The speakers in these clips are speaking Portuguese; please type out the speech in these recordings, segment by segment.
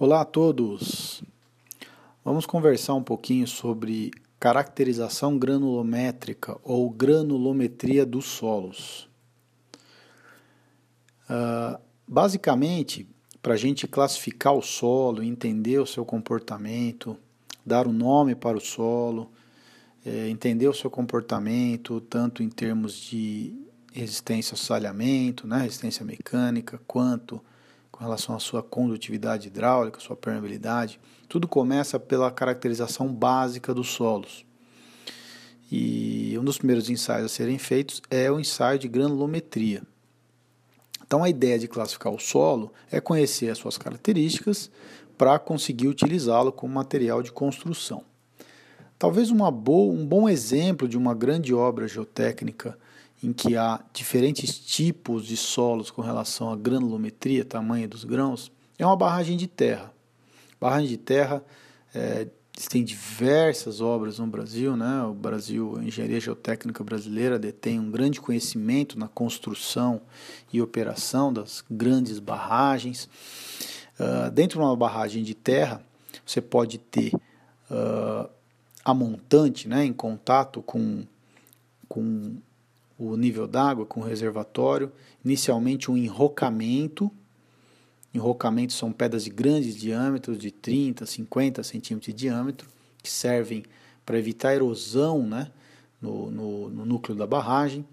Olá a todos! Vamos conversar um pouquinho sobre caracterização granulométrica ou granulometria dos solos. Uh, basicamente, para a gente classificar o solo, entender o seu comportamento, dar um nome para o solo, é, entender o seu comportamento, tanto em termos de resistência ao salhamento, né, resistência mecânica, quanto com relação à sua condutividade hidráulica, sua permeabilidade. Tudo começa pela caracterização básica dos solos. E um dos primeiros ensaios a serem feitos é o ensaio de granulometria. Então, a ideia de classificar o solo é conhecer as suas características para conseguir utilizá-lo como material de construção. Talvez uma boa, um bom exemplo de uma grande obra geotécnica em que há diferentes tipos de solos com relação à granulometria, tamanho dos grãos, é uma barragem de terra. Barragem de terra é, tem diversas obras no Brasil, né? O Brasil, a engenharia geotécnica brasileira detém um grande conhecimento na construção e operação das grandes barragens. Uh, dentro de uma barragem de terra, você pode ter uh, a montante, né, em contato com, com o nível d'água com o reservatório, inicialmente um enrocamento. Enrocamentos são pedras de grandes diâmetros, de 30, 50 centímetros de diâmetro, que servem para evitar erosão né, no, no, no, núcleo da barragem.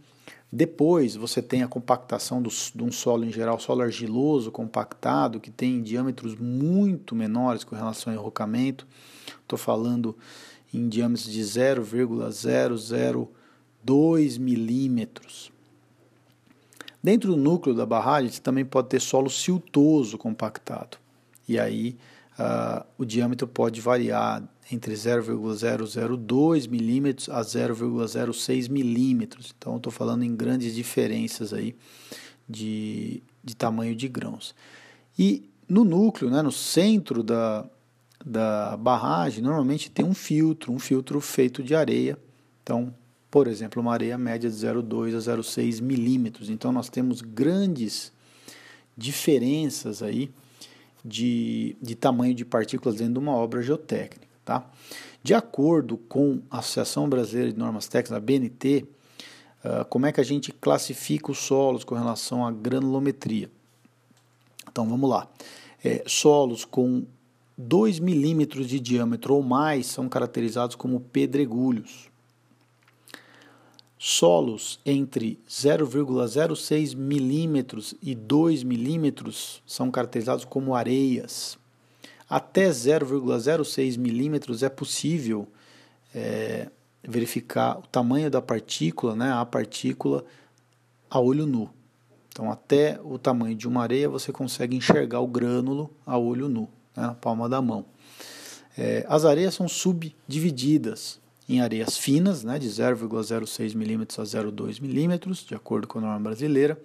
Depois você tem a compactação do, de um solo em geral, solo argiloso compactado, que tem diâmetros muito menores com relação ao enrocamento. Estou falando em diâmetros de 0,00 2 milímetros. Dentro do núcleo da barragem, você também pode ter solo siltoso compactado. E aí uh, o diâmetro pode variar entre 0,002 milímetros a 0,06 milímetros. Então, estou falando em grandes diferenças aí de, de tamanho de grãos. E no núcleo, né, no centro da, da barragem, normalmente tem um filtro, um filtro feito de areia. Então, por exemplo, uma areia média de 0,2 a 0,6 milímetros. Então nós temos grandes diferenças aí de, de tamanho de partículas dentro de uma obra geotécnica. Tá? De acordo com a Associação Brasileira de Normas Técnicas, a BNT, uh, como é que a gente classifica os solos com relação à granulometria? Então vamos lá. É, solos com 2 milímetros de diâmetro ou mais são caracterizados como pedregulhos. Solos entre 0,06 milímetros e 2 milímetros são caracterizados como areias. Até 0,06 milímetros é possível é, verificar o tamanho da partícula, né, a partícula a olho nu. Então, até o tamanho de uma areia você consegue enxergar o grânulo a olho nu, né, na palma da mão. É, as areias são subdivididas em areias finas, né, de 0,06 milímetros a 0,2 milímetros, de acordo com a norma brasileira,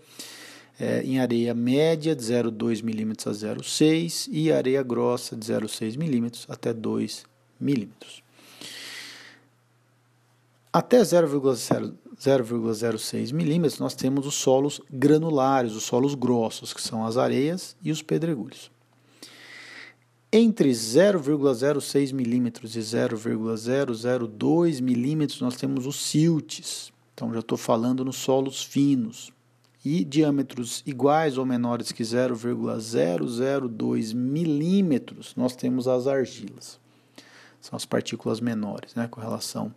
é, em areia média de 0,2 milímetros a 0,6 e areia grossa de 0,6 milímetros até 2 milímetros. Até 0,06 milímetros nós temos os solos granulares, os solos grossos, que são as areias e os pedregulhos. Entre 0,06 milímetros e 0,002 milímetros nós temos os siltes. Então já estou falando nos solos finos. E diâmetros iguais ou menores que 0,002 milímetros nós temos as argilas. São as partículas menores né, com relação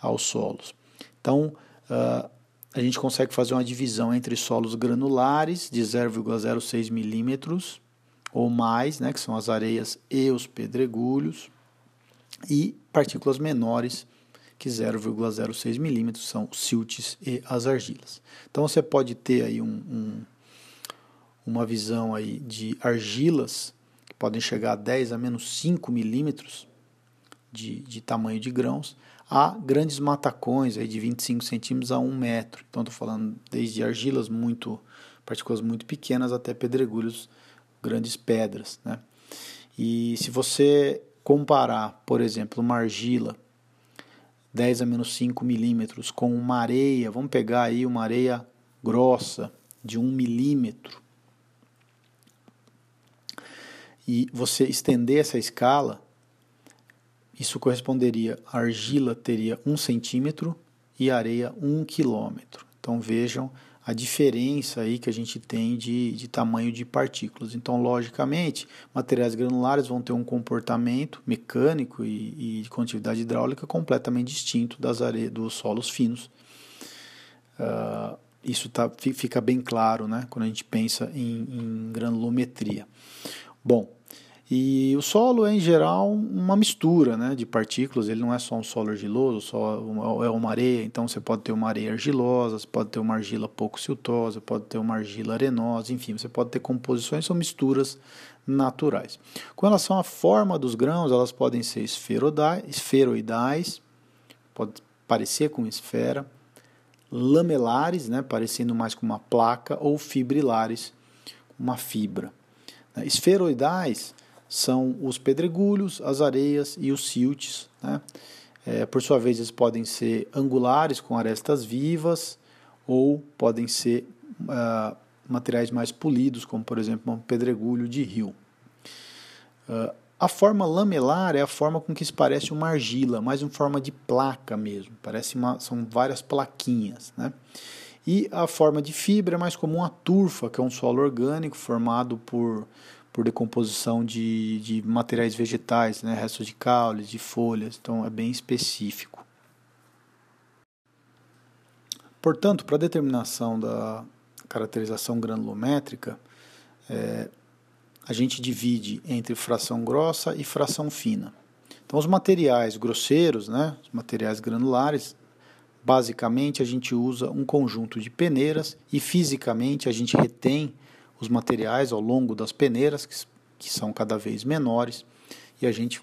aos solos. Então uh, a gente consegue fazer uma divisão entre solos granulares de 0,06 milímetros ou mais, né, que são as areias e os pedregulhos, e partículas menores, que 0,06 milímetros, são os siltes e as argilas. Então você pode ter aí um, um, uma visão aí de argilas, que podem chegar a 10 a menos 5 milímetros de, de tamanho de grãos, a grandes matacões aí de 25 centímetros a 1 metro. Então estou falando desde argilas muito, partículas muito pequenas até pedregulhos grandes pedras. Né? E se você comparar, por exemplo, uma argila 10 a menos 5 milímetros com uma areia, vamos pegar aí uma areia grossa de 1 milímetro. e você estender essa escala, isso corresponderia, a argila teria um centímetro e areia um quilômetro. Então vejam a diferença aí que a gente tem de, de tamanho de partículas. Então, logicamente, materiais granulares vão ter um comportamento mecânico e, e de condutividade hidráulica completamente distinto das areias, dos solos finos. Uh, isso tá, fica bem claro né, quando a gente pensa em, em granulometria. Bom, e o solo é, em geral, uma mistura né, de partículas, ele não é só um solo argiloso, só é uma areia, então você pode ter uma areia argilosa, você pode ter uma argila pouco siltosa, pode ter uma argila arenosa, enfim, você pode ter composições, são misturas naturais. Com relação à forma dos grãos, elas podem ser esferoidais, pode parecer com esfera, lamelares, né, parecendo mais com uma placa, ou fibrilares, uma fibra. Esferoidais são os pedregulhos, as areias e os siltes. Né? É, por sua vez, eles podem ser angulares com arestas vivas ou podem ser uh, materiais mais polidos, como por exemplo um pedregulho de rio. Uh, a forma lamelar é a forma com que se parece uma argila, mais em forma de placa mesmo. Parece uma, são várias plaquinhas, né? E a forma de fibra é mais comum a turfa, que é um solo orgânico formado por por decomposição de, de materiais vegetais, né, restos de caules, de folhas, então é bem específico. Portanto, para a determinação da caracterização granulométrica, é, a gente divide entre fração grossa e fração fina. Então, os materiais grosseiros, né, os materiais granulares, basicamente a gente usa um conjunto de peneiras e fisicamente a gente retém os materiais ao longo das peneiras, que, que são cada vez menores, e a gente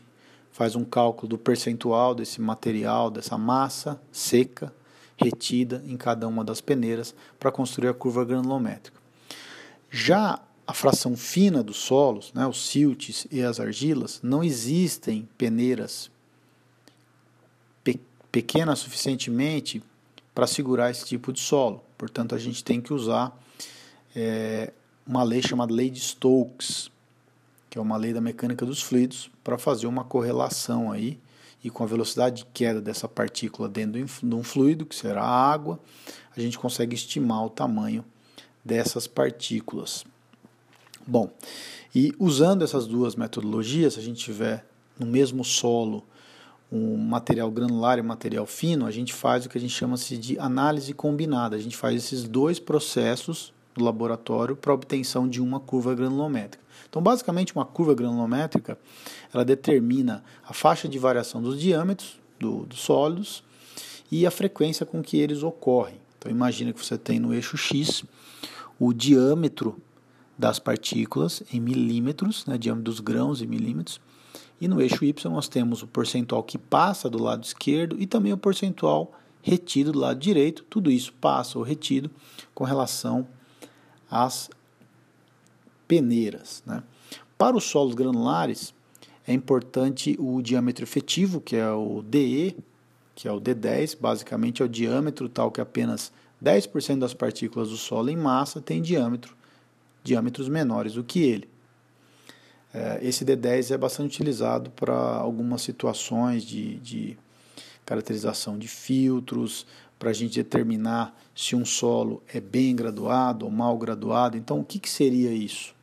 faz um cálculo do percentual desse material, dessa massa seca retida em cada uma das peneiras para construir a curva granulométrica. Já a fração fina dos solos, né, os siltes e as argilas, não existem peneiras pe pequenas suficientemente para segurar esse tipo de solo. Portanto, a gente tem que usar é, uma lei chamada Lei de Stokes, que é uma lei da mecânica dos fluidos, para fazer uma correlação aí e com a velocidade de queda dessa partícula dentro de um fluido, que será a água, a gente consegue estimar o tamanho dessas partículas. Bom, e usando essas duas metodologias, se a gente tiver no mesmo solo um material granular e um material fino, a gente faz o que a gente chama -se de análise combinada. A gente faz esses dois processos do laboratório para obtenção de uma curva granulométrica. Então, basicamente, uma curva granulométrica ela determina a faixa de variação dos diâmetros do, dos sólidos e a frequência com que eles ocorrem. Então, imagina que você tem no eixo X o diâmetro das partículas em milímetros, né, diâmetro dos grãos em milímetros, e no eixo Y nós temos o percentual que passa do lado esquerdo e também o percentual retido do lado direito. Tudo isso passa ou retido com relação as peneiras. Né? Para os solos granulares, é importante o diâmetro efetivo, que é o DE, que é o D10, basicamente é o diâmetro tal que apenas 10% das partículas do solo em massa tem diâmetro, diâmetros menores do que ele. É, esse D10 é bastante utilizado para algumas situações de, de caracterização de filtros, para a gente determinar se um solo é bem graduado ou mal graduado. Então, o que, que seria isso?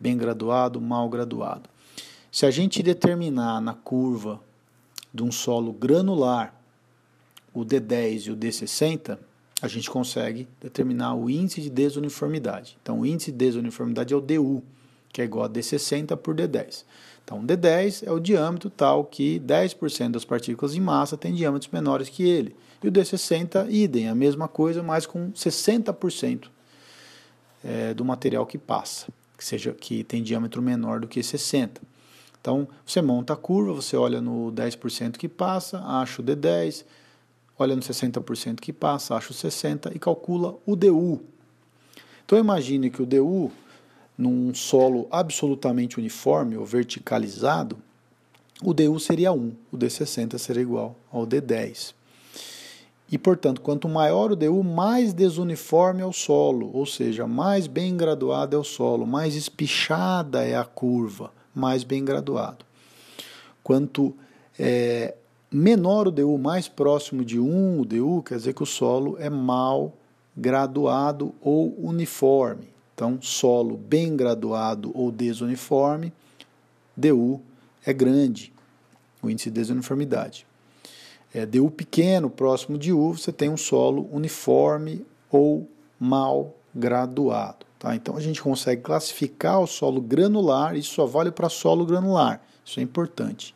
Bem graduado, mal graduado. Se a gente determinar na curva de um solo granular o D10 e o D60, a gente consegue determinar o índice de desuniformidade. Então, o índice de desuniformidade é o DU, que é igual a D60 por D10. Então, D10 é o diâmetro tal que 10% das partículas em massa têm diâmetros menores que ele. E o D60, idem, a mesma coisa, mas com 60% é, do material que passa, que, seja, que tem diâmetro menor do que 60%. Então, você monta a curva, você olha no 10% que passa, acha o D10, olha no 60% que passa, acha o 60% e calcula o DU. Então, imagine que o DU, num solo absolutamente uniforme ou verticalizado, o DU seria 1, o D60 seria igual ao D10. E, portanto, quanto maior o DU, mais desuniforme é o solo, ou seja, mais bem graduado é o solo, mais espichada é a curva, mais bem graduado. Quanto é, menor o DU, mais próximo de 1 o DU, quer dizer que o solo é mal graduado ou uniforme. Então, solo bem graduado ou desuniforme, DU é grande, o índice de desuniformidade é, DU pequeno, próximo de U, você tem um solo uniforme ou mal graduado. Tá? Então a gente consegue classificar o solo granular, isso só vale para solo granular, isso é importante.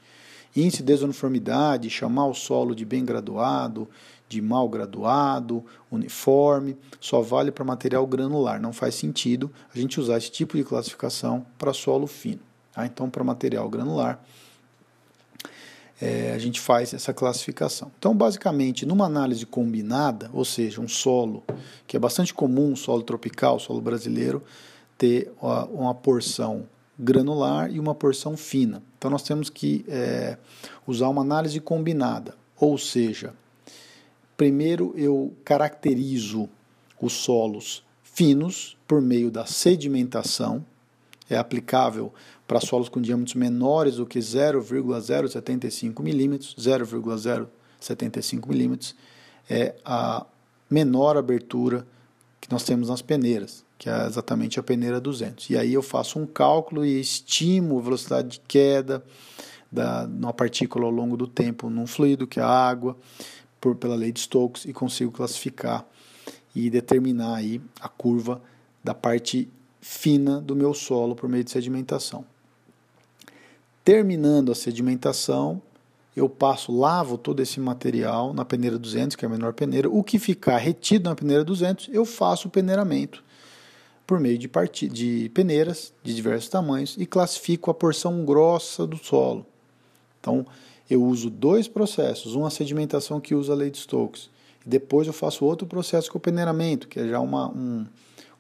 Índice de desuniformidade, chamar o solo de bem graduado, de mal graduado, uniforme, só vale para material granular. Não faz sentido a gente usar esse tipo de classificação para solo fino. Tá? Então, para material granular, é, a gente faz essa classificação. Então, basicamente, numa análise combinada, ou seja, um solo, que é bastante comum, um solo tropical, solo brasileiro, ter uma, uma porção granular e uma porção fina. Então, nós temos que é, usar uma análise combinada, ou seja, primeiro eu caracterizo os solos finos por meio da sedimentação, é aplicável para solos com diâmetros menores do que 0,075 milímetros, 0,075 milímetros é a menor abertura que nós temos nas peneiras, que é exatamente a peneira 200. E aí eu faço um cálculo e estimo a velocidade de queda da uma partícula ao longo do tempo num fluido, que é a água, por, pela lei de Stokes, e consigo classificar e determinar aí a curva da parte fina do meu solo por meio de sedimentação. Terminando a sedimentação, eu passo, lavo todo esse material na peneira 200, que é a menor peneira. O que ficar retido na peneira 200, eu faço o peneiramento por meio de, de peneiras de diversos tamanhos e classifico a porção grossa do solo. Então, eu uso dois processos, uma sedimentação que usa a lei de Stokes, e depois eu faço outro processo com o peneiramento, que é já uma, um,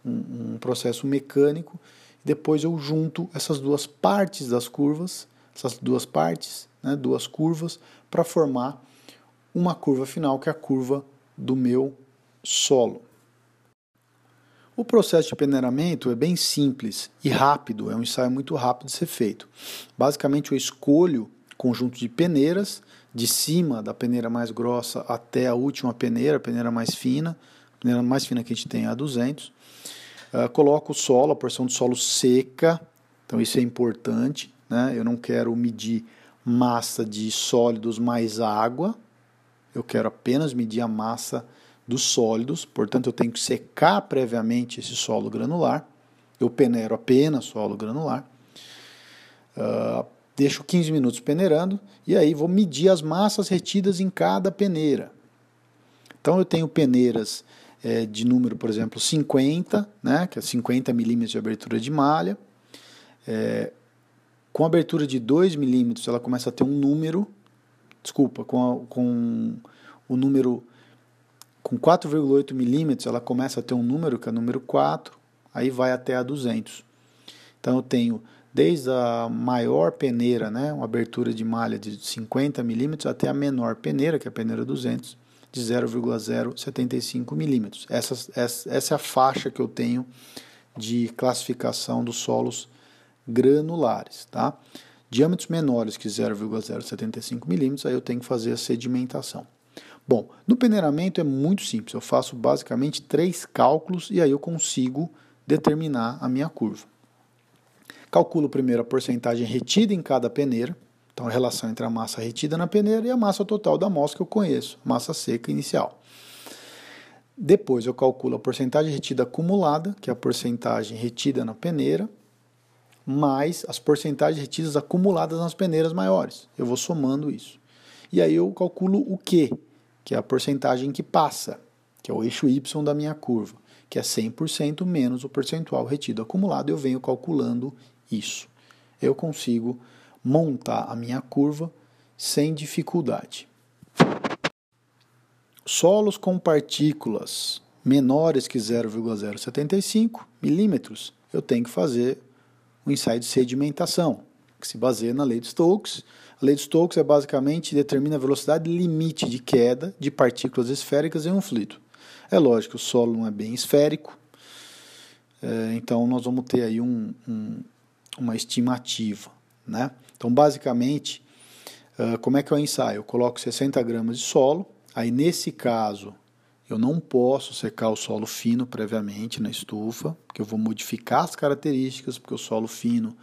um, um processo mecânico. Depois eu junto essas duas partes das curvas essas duas partes, né, duas curvas, para formar uma curva final, que é a curva do meu solo. O processo de peneiramento é bem simples e rápido, é um ensaio muito rápido de ser feito. Basicamente, eu escolho conjunto de peneiras, de cima da peneira mais grossa até a última peneira, a peneira mais fina, a peneira mais fina que a gente tem é a 200. Uh, coloco o solo, a porção de solo seca, então isso é importante né? eu não quero medir massa de sólidos mais água, eu quero apenas medir a massa dos sólidos, portanto eu tenho que secar previamente esse solo granular, eu peneiro apenas solo granular, uh, deixo 15 minutos peneirando e aí vou medir as massas retidas em cada peneira. Então eu tenho peneiras é, de número, por exemplo, 50, né, que é 50 milímetros de abertura de malha, é, com abertura de 2 milímetros, ela começa a ter um número, desculpa, com, a, com o número com 4,8 milímetros, ela começa a ter um número, que é o número 4, aí vai até a 200. Então eu tenho desde a maior peneira, né, uma abertura de malha de 50 milímetros, até a menor peneira, que é a peneira 200, de 0,075 milímetros. Essa, essa, é a faixa que eu tenho de classificação dos solos granulares, tá? Diâmetros menores que 0,075 milímetros, aí eu tenho que fazer a sedimentação. Bom, no peneiramento é muito simples, eu faço basicamente três cálculos e aí eu consigo determinar a minha curva. Calculo primeiro a porcentagem retida em cada peneira, então a relação entre a massa retida na peneira e a massa total da amostra que eu conheço, massa seca inicial. Depois eu calculo a porcentagem retida acumulada, que é a porcentagem retida na peneira, mais as porcentagens retidas acumuladas nas peneiras maiores. Eu vou somando isso. E aí eu calculo o Q, que é a porcentagem que passa, que é o eixo Y da minha curva, que é 100% menos o percentual retido acumulado. Eu venho calculando isso. Eu consigo montar a minha curva sem dificuldade. Solos com partículas menores que 0,075 milímetros, eu tenho que fazer o ensaio de sedimentação. que se baseia na lei de Stokes. A lei de Stokes é basicamente determina a velocidade limite de queda de partículas esféricas em um fluido. É lógico o solo não é bem esférico, é, então nós vamos ter aí um, um, uma estimativa. Né? Então, basicamente, uh, como é que o ensaio? Eu coloco 60 gramas de solo, aí nesse caso eu não posso secar o solo fino previamente na estufa, porque eu vou modificar as características, porque o solo fino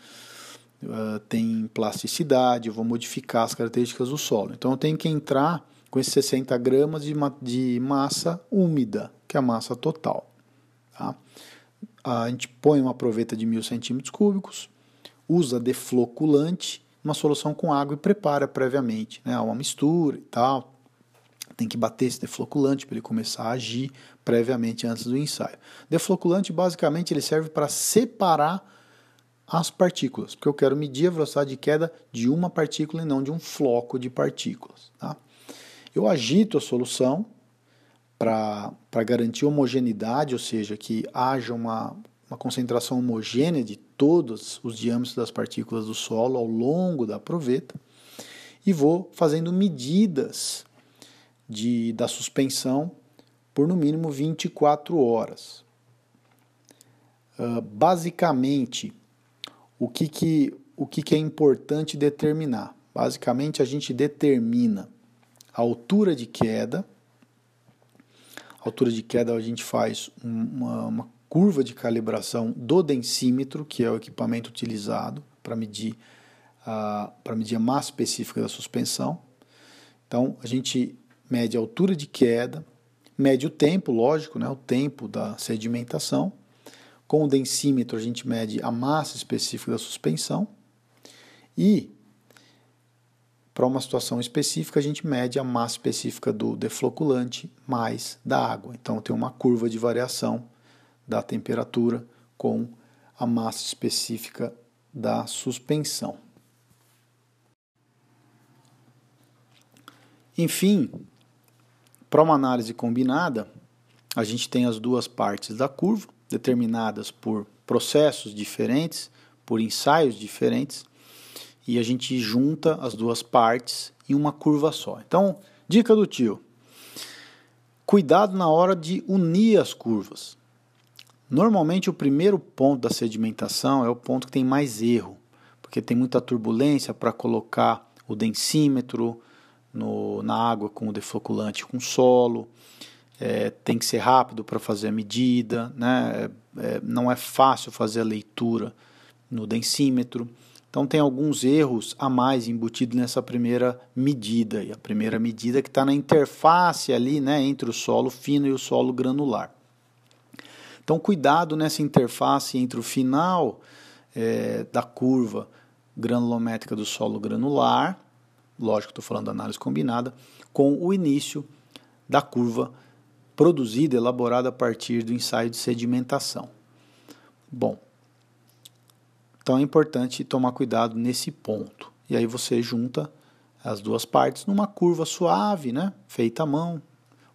uh, tem plasticidade, eu vou modificar as características do solo. Então eu tenho que entrar com esses 60 gramas de, ma de massa úmida, que é a massa total. Tá? A gente põe uma proveta de 1000 centímetros cúbicos, usa defloculante, uma solução com água e prepara previamente, né? uma mistura e tal, tem que bater esse defloculante para ele começar a agir previamente antes do ensaio. Defloculante basicamente ele serve para separar as partículas, porque eu quero medir a velocidade de queda de uma partícula e não de um floco de partículas. Tá? Eu agito a solução para garantir homogeneidade, ou seja, que haja uma, uma concentração homogênea de todos os diâmetros das partículas do solo ao longo da proveta, e vou fazendo medidas de, da suspensão por no mínimo 24 horas. Uh, basicamente, o, que, que, o que, que é importante determinar? Basicamente, a gente determina a altura de queda. A altura de queda a gente faz uma, uma curva de calibração do densímetro, que é o equipamento utilizado para medir, uh, para medir a massa específica da suspensão. Então, a gente mede a altura de queda, mede o tempo, lógico, né, o tempo da sedimentação. Com o densímetro a gente mede a massa específica da suspensão e para uma situação específica a gente mede a massa específica do defloculante mais da água. Então tem uma curva de variação da temperatura com a massa específica da suspensão. Enfim, para uma análise combinada, a gente tem as duas partes da curva, determinadas por processos diferentes, por ensaios diferentes, e a gente junta as duas partes em uma curva só. Então, dica do tio: cuidado na hora de unir as curvas. Normalmente, o primeiro ponto da sedimentação é o ponto que tem mais erro, porque tem muita turbulência para colocar o densímetro, no, na água com o defloculante com solo, é, tem que ser rápido para fazer a medida, né? É, é, não é fácil fazer a leitura no densímetro. Então tem alguns erros a mais embutidos nessa primeira medida. E a primeira medida que está na interface ali né, entre o solo fino e o solo granular. Então cuidado nessa interface entre o final é, da curva granulométrica do solo granular lógico, estou falando da análise combinada, com o início da curva produzida, elaborada a partir do ensaio de sedimentação. Bom, então é importante tomar cuidado nesse ponto. E aí você junta as duas partes numa curva suave, né? feita à mão,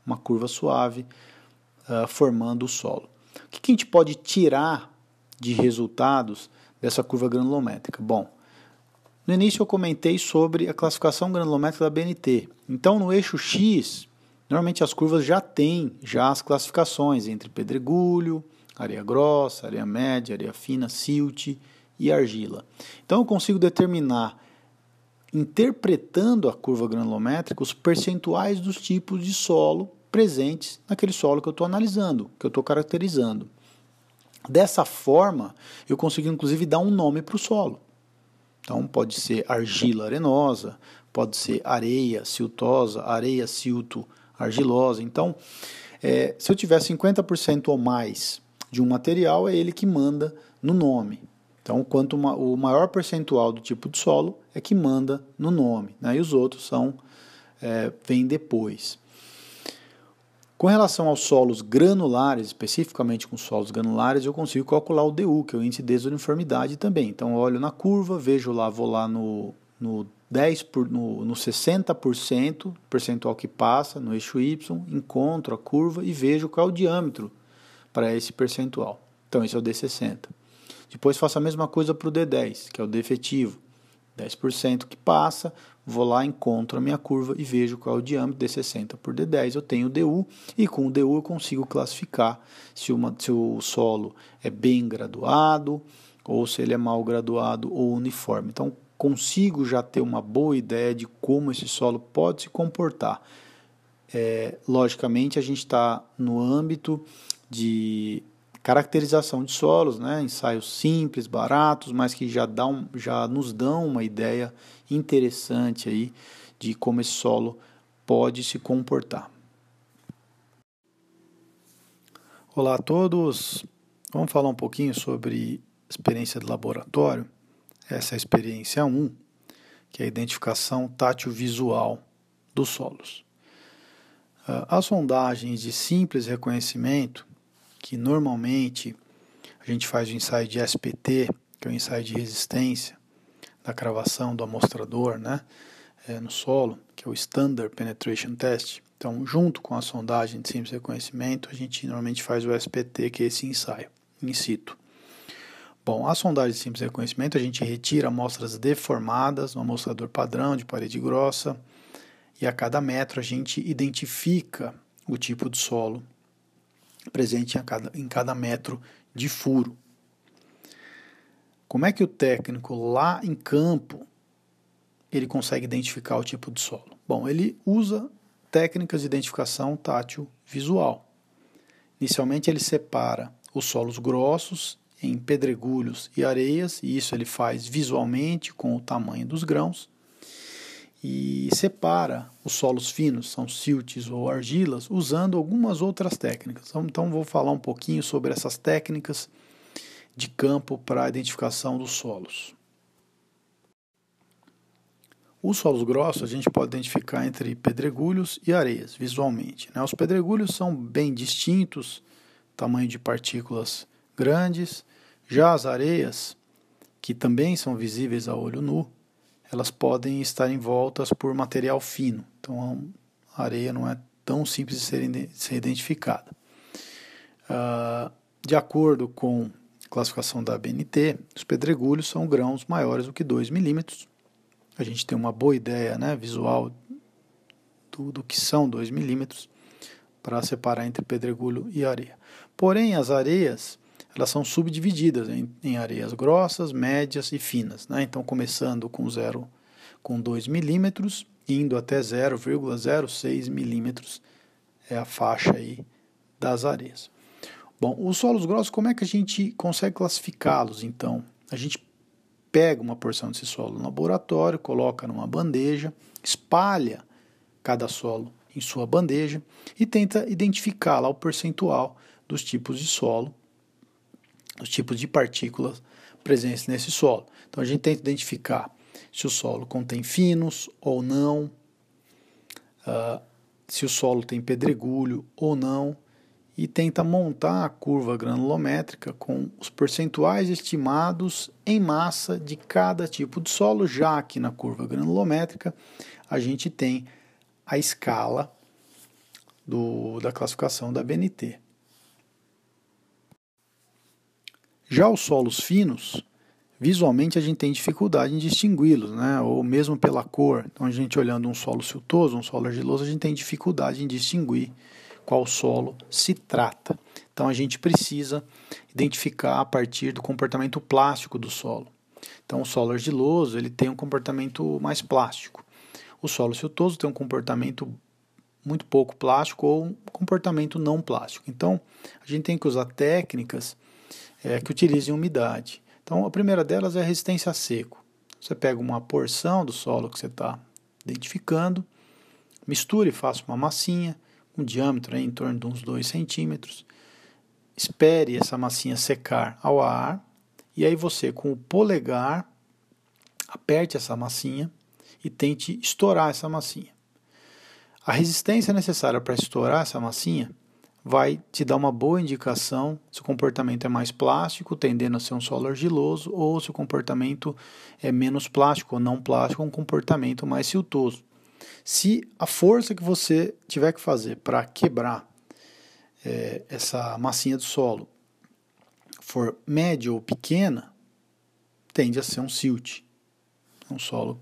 uma curva suave, uh, formando o solo. O que, a gente pode tirar de resultados dessa curva granulométrica? Bom, no início eu comentei sobre a classificação granulométrica da BNT. Então no eixo X, normalmente as curvas já têm já as classificações entre pedregulho, areia grossa, areia média, areia fina, silt e argila. Então eu consigo determinar interpretando a curva granulométrica os percentuais dos tipos de solo presentes naquele solo que eu estou analisando, que eu estou caracterizando. Dessa forma, eu consigo inclusive dar um nome para o solo. Então pode ser argila arenosa, pode ser areia siltosa, areia silto argilosa. Então, é, se eu tiver 50% ou mais de um material, é ele que manda no nome. Então, quanto uma, o maior percentual do tipo de solo é que manda no nome, né? e os outros são é, vêm depois. Com relação aos solos granulares, especificamente com solos granulares, eu consigo calcular o DU, que é o índice de desuniformidade também. Então, olho na curva, vejo lá, vou lá no, no 10 por, no, no 60%, percentual que passa no eixo Y, encontro a curva e vejo qual é o diâmetro para esse percentual. Então, esse é o D60. Depois faço a mesma coisa para o D10, que é o D efetivo. 10% que passa, vou lá, encontro a minha curva e vejo qual é o diâmetro de 60 por D10. Eu tenho DU e com o DU eu consigo classificar se, uma, se o solo é bem graduado ou se ele é mal graduado ou uniforme. Então, consigo já ter uma boa ideia de como esse solo pode se comportar. É, logicamente, a gente está no âmbito de caracterização de solos, né? ensaios simples, baratos, mas que já, dão, já nos dão uma ideia interessante aí de como esse solo pode se comportar. Olá a todos, vamos falar um pouquinho sobre experiência de laboratório. Essa é a experiência 1, que é a identificação tátil visual dos solos. Ah, as sondagens de simples reconhecimento que normalmente a gente faz o ensaio de SPT, que é o ensaio de resistência da cravação do amostrador né, é, no solo, que é o Standard Penetration Test. Então, junto com a sondagem de simples reconhecimento, a gente normalmente faz o SPT, que é esse ensaio in situ. Bom, a sondagem de simples reconhecimento, a gente retira amostras deformadas no amostrador padrão de parede grossa e a cada metro a gente identifica o tipo de solo presente em cada, em cada metro de furo. Como é que o técnico lá em campo ele consegue identificar o tipo de solo? Bom, ele usa técnicas de identificação tátil visual. Inicialmente ele separa os solos grossos em pedregulhos e areias, e isso ele faz visualmente com o tamanho dos grãos e separa os solos finos, são siltes ou argilas, usando algumas outras técnicas. Então, então, vou falar um pouquinho sobre essas técnicas de campo para a identificação dos solos. Os solos grossos a gente pode identificar entre pedregulhos e areias, visualmente. Né? Os pedregulhos são bem distintos, tamanho de partículas grandes, já as areias, que também são visíveis a olho nu, elas podem estar envoltas por material fino. Então a areia não é tão simples de ser, ser identificada. Uh, de acordo com a classificação da BNT, os pedregulhos são grãos maiores do que 2 milímetros. A gente tem uma boa ideia né, visual do, do que são 2 milímetros para separar entre pedregulho e areia. Porém, as areias elas são subdivididas em, em areias grossas, médias e finas. Né? Então, começando com 0, com 2 milímetros, indo até 0,06 milímetros é a faixa aí das areias. Bom, os solos grossos, como é que a gente consegue classificá-los então? A gente pega uma porção desse solo no laboratório, coloca numa bandeja, espalha cada solo em sua bandeja e tenta identificar lá o percentual dos tipos de solo os tipos de partículas presentes nesse solo. Então a gente tenta identificar se o solo contém finos ou não, uh, se o solo tem pedregulho ou não, e tenta montar a curva granulométrica com os percentuais estimados em massa de cada tipo de solo, já que na curva granulométrica a gente tem a escala do, da classificação da BNT. Já os solos finos, visualmente a gente tem dificuldade em distingui-los, né? ou mesmo pela cor. Então, a gente olhando um solo siltoso, um solo argiloso, a gente tem dificuldade em distinguir qual solo se trata. Então, a gente precisa identificar a partir do comportamento plástico do solo. Então, o solo argiloso ele tem um comportamento mais plástico. O solo siltoso tem um comportamento muito pouco plástico ou um comportamento não plástico. Então, a gente tem que usar técnicas é, que utilizem umidade. Então, a primeira delas é a resistência a seco. Você pega uma porção do solo que você está identificando, misture e faça uma massinha, um diâmetro em torno de uns 2 centímetros. Espere essa massinha secar ao ar e aí você, com o polegar, aperte essa massinha e tente estourar essa massinha. A resistência necessária para estourar essa massinha vai te dar uma boa indicação se o comportamento é mais plástico, tendendo a ser um solo argiloso, ou se o comportamento é menos plástico ou não plástico, um comportamento mais siltoso. Se a força que você tiver que fazer para quebrar é, essa massinha do solo for média ou pequena, tende a ser um silt. um solo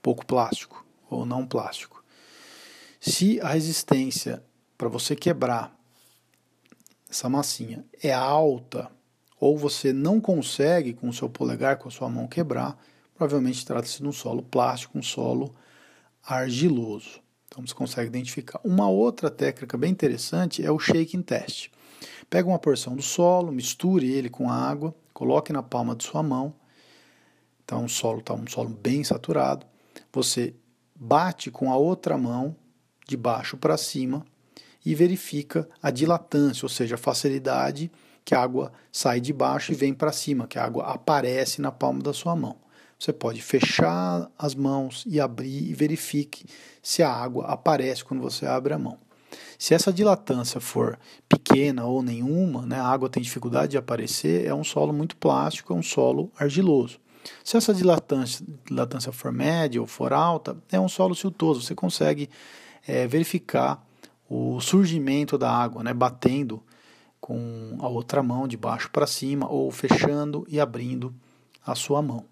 pouco plástico ou não plástico. Se a resistência para você quebrar essa massinha é alta ou você não consegue com o seu polegar, com a sua mão quebrar, provavelmente trata-se de um solo plástico, um solo argiloso. Então você consegue identificar. Uma outra técnica bem interessante é o shaking test. Pega uma porção do solo, misture ele com água, coloque na palma de sua mão. Então o solo está um solo bem saturado. Você bate com a outra mão de baixo para cima e verifica a dilatância, ou seja, a facilidade que a água sai de baixo e vem para cima, que a água aparece na palma da sua mão. Você pode fechar as mãos e abrir e verifique se a água aparece quando você abre a mão. Se essa dilatância for pequena ou nenhuma, né, a água tem dificuldade de aparecer, é um solo muito plástico, é um solo argiloso. Se essa dilatância, dilatância for média ou for alta, é um solo siltoso. Você consegue é, verificar o surgimento da água, né, batendo com a outra mão de baixo para cima ou fechando e abrindo a sua mão.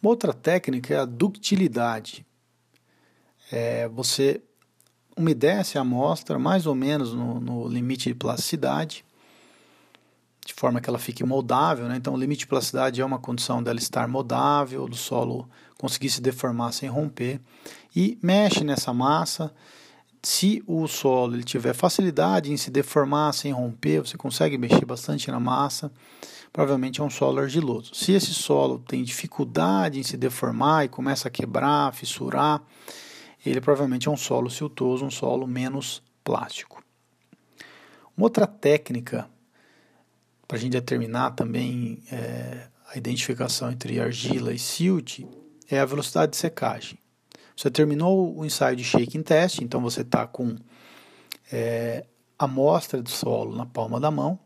Uma outra técnica é a ductilidade. É, você umedece a amostra mais ou menos no, no, limite de plasticidade, de forma que ela fique moldável. Né? Então, o limite de plasticidade é uma condição dela estar moldável, do solo conseguir se deformar sem romper. E mexe nessa massa. Se o solo ele tiver facilidade em se deformar sem romper, você consegue mexer bastante na massa provavelmente é um solo argiloso. Se esse solo tem dificuldade em se deformar e começa a quebrar, fissurar, ele provavelmente é um solo siltoso, um solo menos plástico. Uma outra técnica para a gente determinar também é, a identificação entre argila e silt é a velocidade de secagem. Você terminou o ensaio de shaking test, então você está com é, a amostra do solo na palma da mão,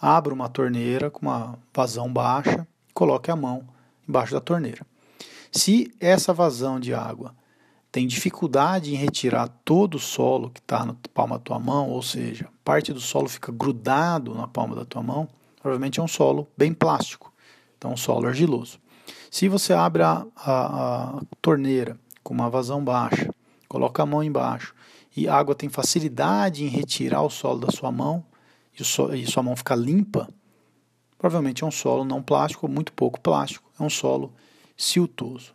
abra uma torneira com uma vazão baixa coloque a mão embaixo da torneira. Se essa vazão de água tem dificuldade em retirar todo o solo que está na palma da tua mão, ou seja, parte do solo fica grudado na palma da tua mão, provavelmente é um solo bem plástico, então um solo argiloso. Se você abre a, a, a torneira com uma vazão baixa, coloca a mão embaixo e a água tem facilidade em retirar o solo da sua mão, e, so, e sua mão ficar limpa, provavelmente é um solo não plástico muito pouco plástico, é um solo siltoso.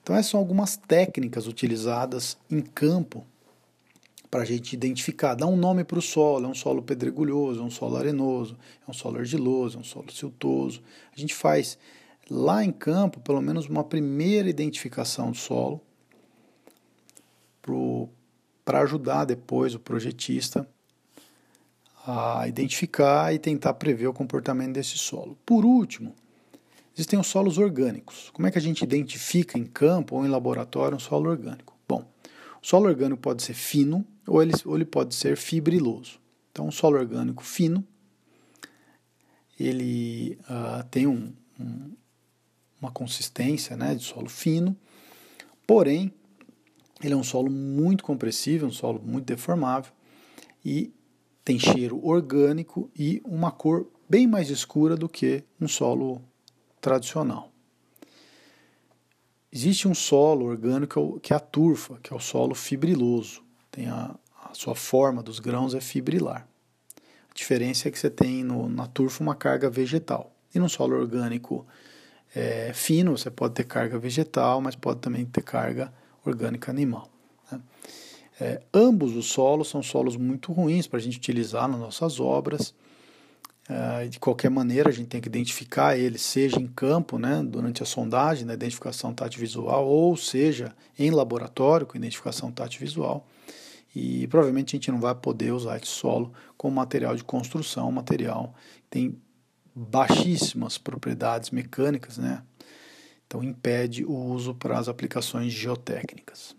Então, essas são algumas técnicas utilizadas em campo para a gente identificar, dar um nome para o solo. É um solo pedregulhoso, é um solo arenoso, é um solo argiloso, é um solo siltoso. A gente faz lá em campo pelo menos uma primeira identificação do solo para ajudar depois o projetista a identificar e tentar prever o comportamento desse solo. Por último, existem os solos orgânicos. Como é que a gente identifica em campo ou em laboratório um solo orgânico? Bom, o solo orgânico pode ser fino ou ele, ou ele pode ser fibriloso. Então, um solo orgânico fino, ele uh, tem um, um, uma consistência né, de solo fino, porém, ele é um solo muito compressível, um solo muito deformável, e tem cheiro orgânico e uma cor bem mais escura do que um solo tradicional. Existe um solo orgânico que é a turfa, que é o solo fibriloso. Tem a, a sua forma dos grãos é fibrilar. A diferença é que você tem no, na turfa uma carga vegetal. E no solo orgânico é, fino você pode ter carga vegetal, mas pode também ter carga orgânica animal. Né? É, ambos os solos são solos muito ruins para a gente utilizar nas nossas obras. É, de qualquer maneira, a gente tem que identificar eles, seja em campo, né, durante a sondagem, na identificação tátil visual, ou seja em laboratório, com identificação tátil visual. E provavelmente a gente não vai poder usar esse solo como material de construção, material que tem baixíssimas propriedades mecânicas, né? Então impede o uso para as aplicações geotécnicas.